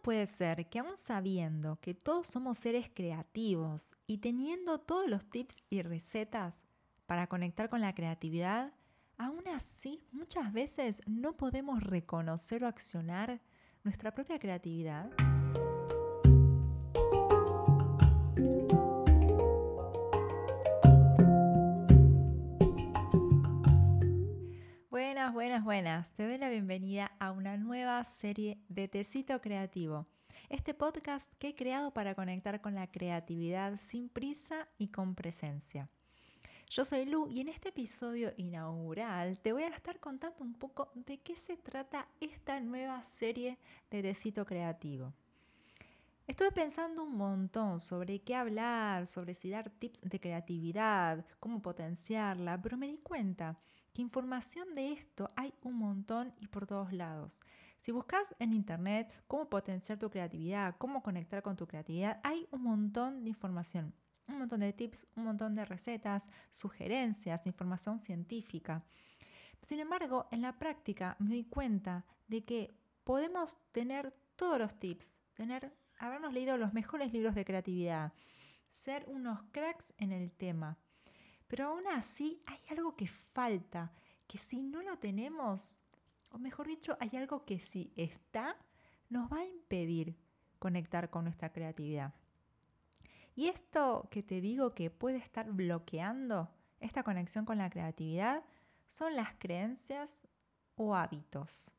¿Cómo puede ser que aún sabiendo que todos somos seres creativos y teniendo todos los tips y recetas para conectar con la creatividad, aún así muchas veces no podemos reconocer o accionar nuestra propia creatividad? Buenas, buenas, buenas. Te bienvenida a una nueva serie de Tecito Creativo. Este podcast que he creado para conectar con la creatividad sin prisa y con presencia. Yo soy Lu y en este episodio inaugural te voy a estar contando un poco de qué se trata esta nueva serie de Tecito Creativo. Estuve pensando un montón sobre qué hablar, sobre si dar tips de creatividad, cómo potenciarla, pero me di cuenta que información de esto hay un montón y por todos lados. Si buscas en internet cómo potenciar tu creatividad, cómo conectar con tu creatividad, hay un montón de información, un montón de tips, un montón de recetas, sugerencias, información científica. Sin embargo, en la práctica me doy cuenta de que podemos tener todos los tips, tener, habernos leído los mejores libros de creatividad, ser unos cracks en el tema pero aún así hay algo que falta, que si no lo tenemos, o mejor dicho, hay algo que si está, nos va a impedir conectar con nuestra creatividad. Y esto que te digo que puede estar bloqueando esta conexión con la creatividad son las creencias o hábitos.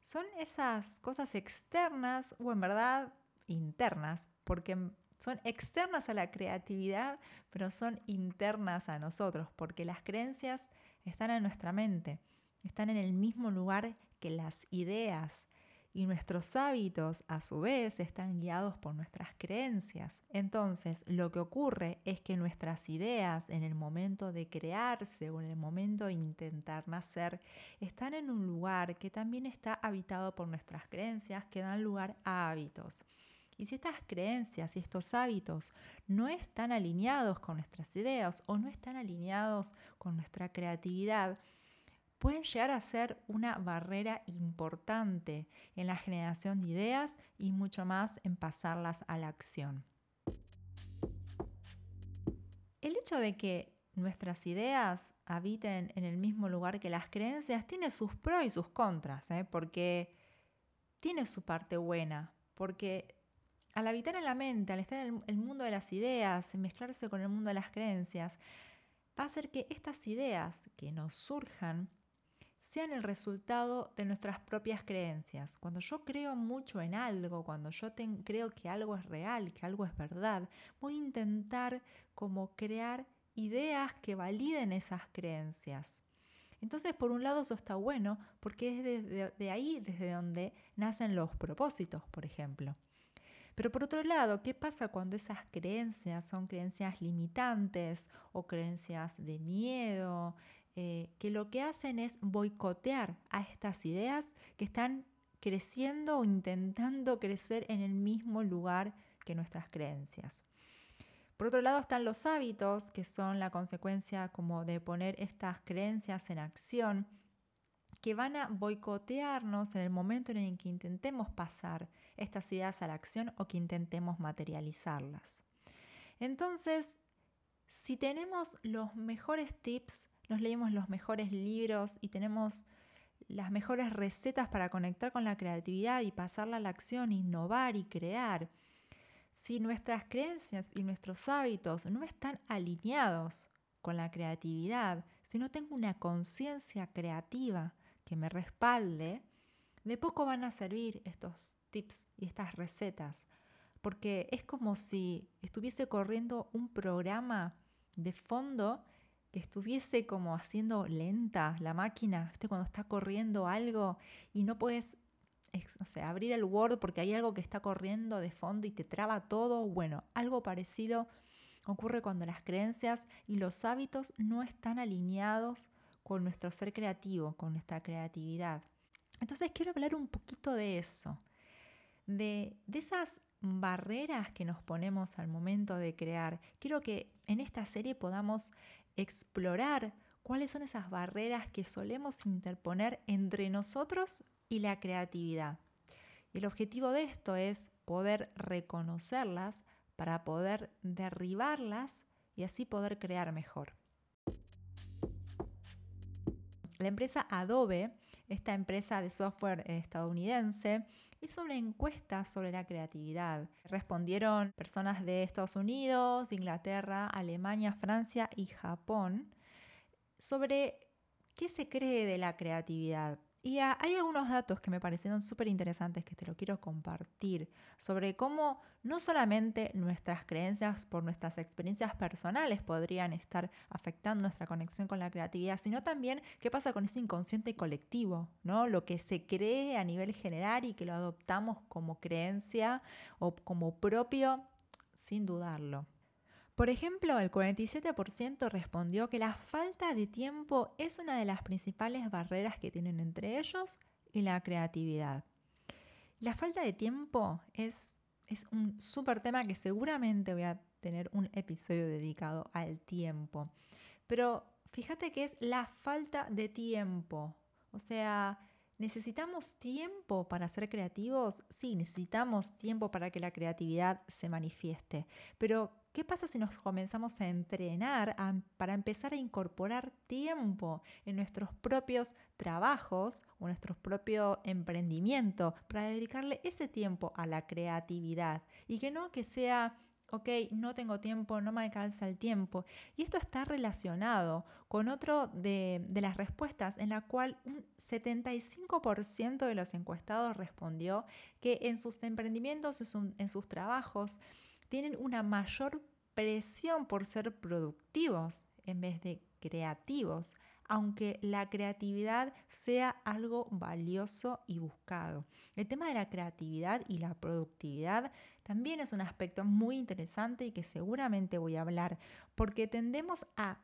Son esas cosas externas o en verdad internas, porque son externas a la creatividad, pero son internas a nosotros, porque las creencias están en nuestra mente, están en el mismo lugar que las ideas. Y nuestros hábitos, a su vez, están guiados por nuestras creencias. Entonces, lo que ocurre es que nuestras ideas, en el momento de crearse o en el momento de intentar nacer, están en un lugar que también está habitado por nuestras creencias que dan lugar a hábitos. Y si estas creencias y estos hábitos no están alineados con nuestras ideas o no están alineados con nuestra creatividad, pueden llegar a ser una barrera importante en la generación de ideas y mucho más en pasarlas a la acción. El hecho de que nuestras ideas habiten en el mismo lugar que las creencias tiene sus pros y sus contras, ¿eh? porque tiene su parte buena, porque al habitar en la mente, al estar en el mundo de las ideas, mezclarse con el mundo de las creencias, va a hacer que estas ideas que nos surjan sean el resultado de nuestras propias creencias. Cuando yo creo mucho en algo, cuando yo creo que algo es real, que algo es verdad, voy a intentar como crear ideas que validen esas creencias. Entonces, por un lado, eso está bueno porque es de ahí desde donde nacen los propósitos, por ejemplo. Pero por otro lado, ¿qué pasa cuando esas creencias son creencias limitantes o creencias de miedo, eh, que lo que hacen es boicotear a estas ideas que están creciendo o intentando crecer en el mismo lugar que nuestras creencias? Por otro lado están los hábitos, que son la consecuencia como de poner estas creencias en acción que van a boicotearnos en el momento en el que intentemos pasar estas ideas a la acción o que intentemos materializarlas. Entonces, si tenemos los mejores tips, nos leímos los mejores libros y tenemos las mejores recetas para conectar con la creatividad y pasarla a la acción, innovar y crear, si nuestras creencias y nuestros hábitos no están alineados con la creatividad, si no tengo una conciencia creativa, que me respalde, de poco van a servir estos tips y estas recetas, porque es como si estuviese corriendo un programa de fondo que estuviese como haciendo lenta la máquina, ¿viste? cuando está corriendo algo y no puedes abrir el Word porque hay algo que está corriendo de fondo y te traba todo. Bueno, algo parecido ocurre cuando las creencias y los hábitos no están alineados con nuestro ser creativo, con nuestra creatividad. Entonces quiero hablar un poquito de eso, de, esas barreras que nos ponemos al momento de crear. Quiero que en esta serie podamos explorar cuáles son esas barreras que solemos interponer entre nosotros y la creatividad. El objetivo de esto es poder reconocerlas para poder derribarlas y así poder crear mejor. La empresa Adobe, esta empresa de software estadounidense, hizo una encuesta sobre la creatividad. Respondieron personas de Estados Unidos, de Inglaterra, Alemania, Francia y Japón sobre qué se cree de la creatividad. Y hay algunos datos que me parecieron súper interesantes que te lo quiero compartir sobre cómo no solamente nuestras creencias por nuestras experiencias personales podrían estar afectando nuestra conexión con la creatividad, sino también qué pasa con ese inconsciente colectivo, ¿no? Lo que se cree a nivel general y que lo adoptamos como creencia o como propio sin dudarlo. Por ejemplo, el 47% respondió que la falta de tiempo es una de las principales barreras que tienen entre ellos y la creatividad. La falta de tiempo es, un súper tema que seguramente voy a tener un episodio dedicado al tiempo. Pero fíjate que es la falta de tiempo. O sea, ¿necesitamos tiempo para ser creativos? Sí, necesitamos tiempo para que la creatividad se manifieste. Pero ¿Qué pasa si nos comenzamos a entrenar para empezar a incorporar tiempo en nuestros propios trabajos o nuestro propio emprendimiento para dedicarle ese tiempo a la creatividad y que no que sea ok, no tengo tiempo, no me alcanza el tiempo. Y esto está relacionado con otro de, las respuestas en la cual un 75% de los encuestados respondió que en sus emprendimientos, en sus trabajos, tienen una mayor presión por ser productivos en vez de creativos, aunque la creatividad sea algo valioso y buscado. El tema de la creatividad y la productividad también es un aspecto muy interesante y que seguramente voy a hablar, porque tendemos a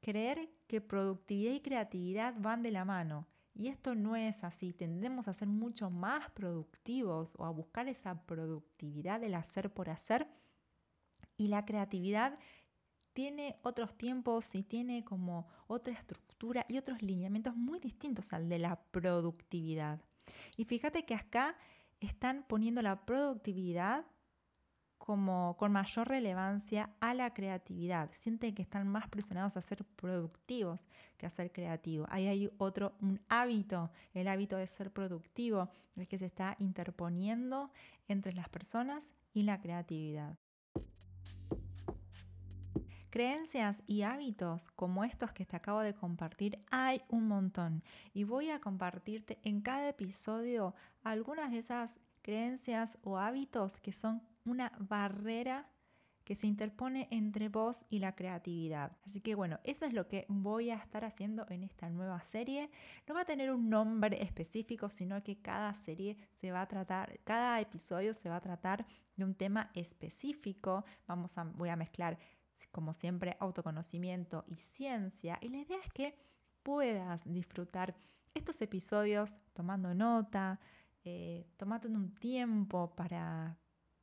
creer que productividad y creatividad van de la mano. Y esto no es así, tendemos a ser mucho más productivos o a buscar esa productividad del hacer por hacer y la creatividad tiene otros tiempos y tiene como otra estructura y otros lineamientos muy distintos al de la productividad. Y fíjate que acá están poniendo la productividad como con mayor relevancia a la creatividad. Sienten que están más presionados a ser productivos que a ser creativos. Ahí hay otro, un hábito, el hábito de ser productivo, el que se está interponiendo entre las personas y la creatividad. Creencias y hábitos como estos que te acabo de compartir hay un montón y voy a compartirte en cada episodio algunas de esas creencias o hábitos que son una barrera que se interpone entre vos y la creatividad. Así que bueno, eso es lo que voy a estar haciendo en esta nueva serie. No va a tener un nombre específico, sino que cada serie se va a tratar, cada episodio se va a tratar de un tema específico. Vamos a, voy a mezclar como siempre, autoconocimiento y ciencia. Y la idea es que puedas disfrutar estos episodios tomando nota, eh, tomando un tiempo para,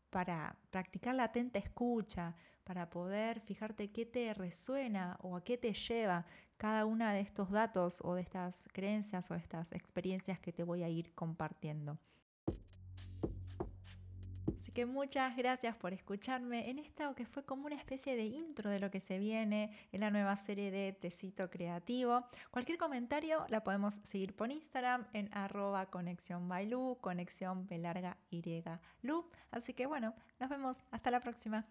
para practicar la atenta escucha, para poder fijarte qué te resuena o a qué te lleva cada una de estos datos o de estas creencias o de estas experiencias que te voy a ir compartiendo que muchas gracias por escucharme en esta que fue como una especie de intro de lo que se viene en la nueva serie de Tecito Creativo. Cualquier comentario la podemos seguir por Instagram en arroba conexión bailu, conexión. Así que bueno, nos vemos. Hasta la próxima.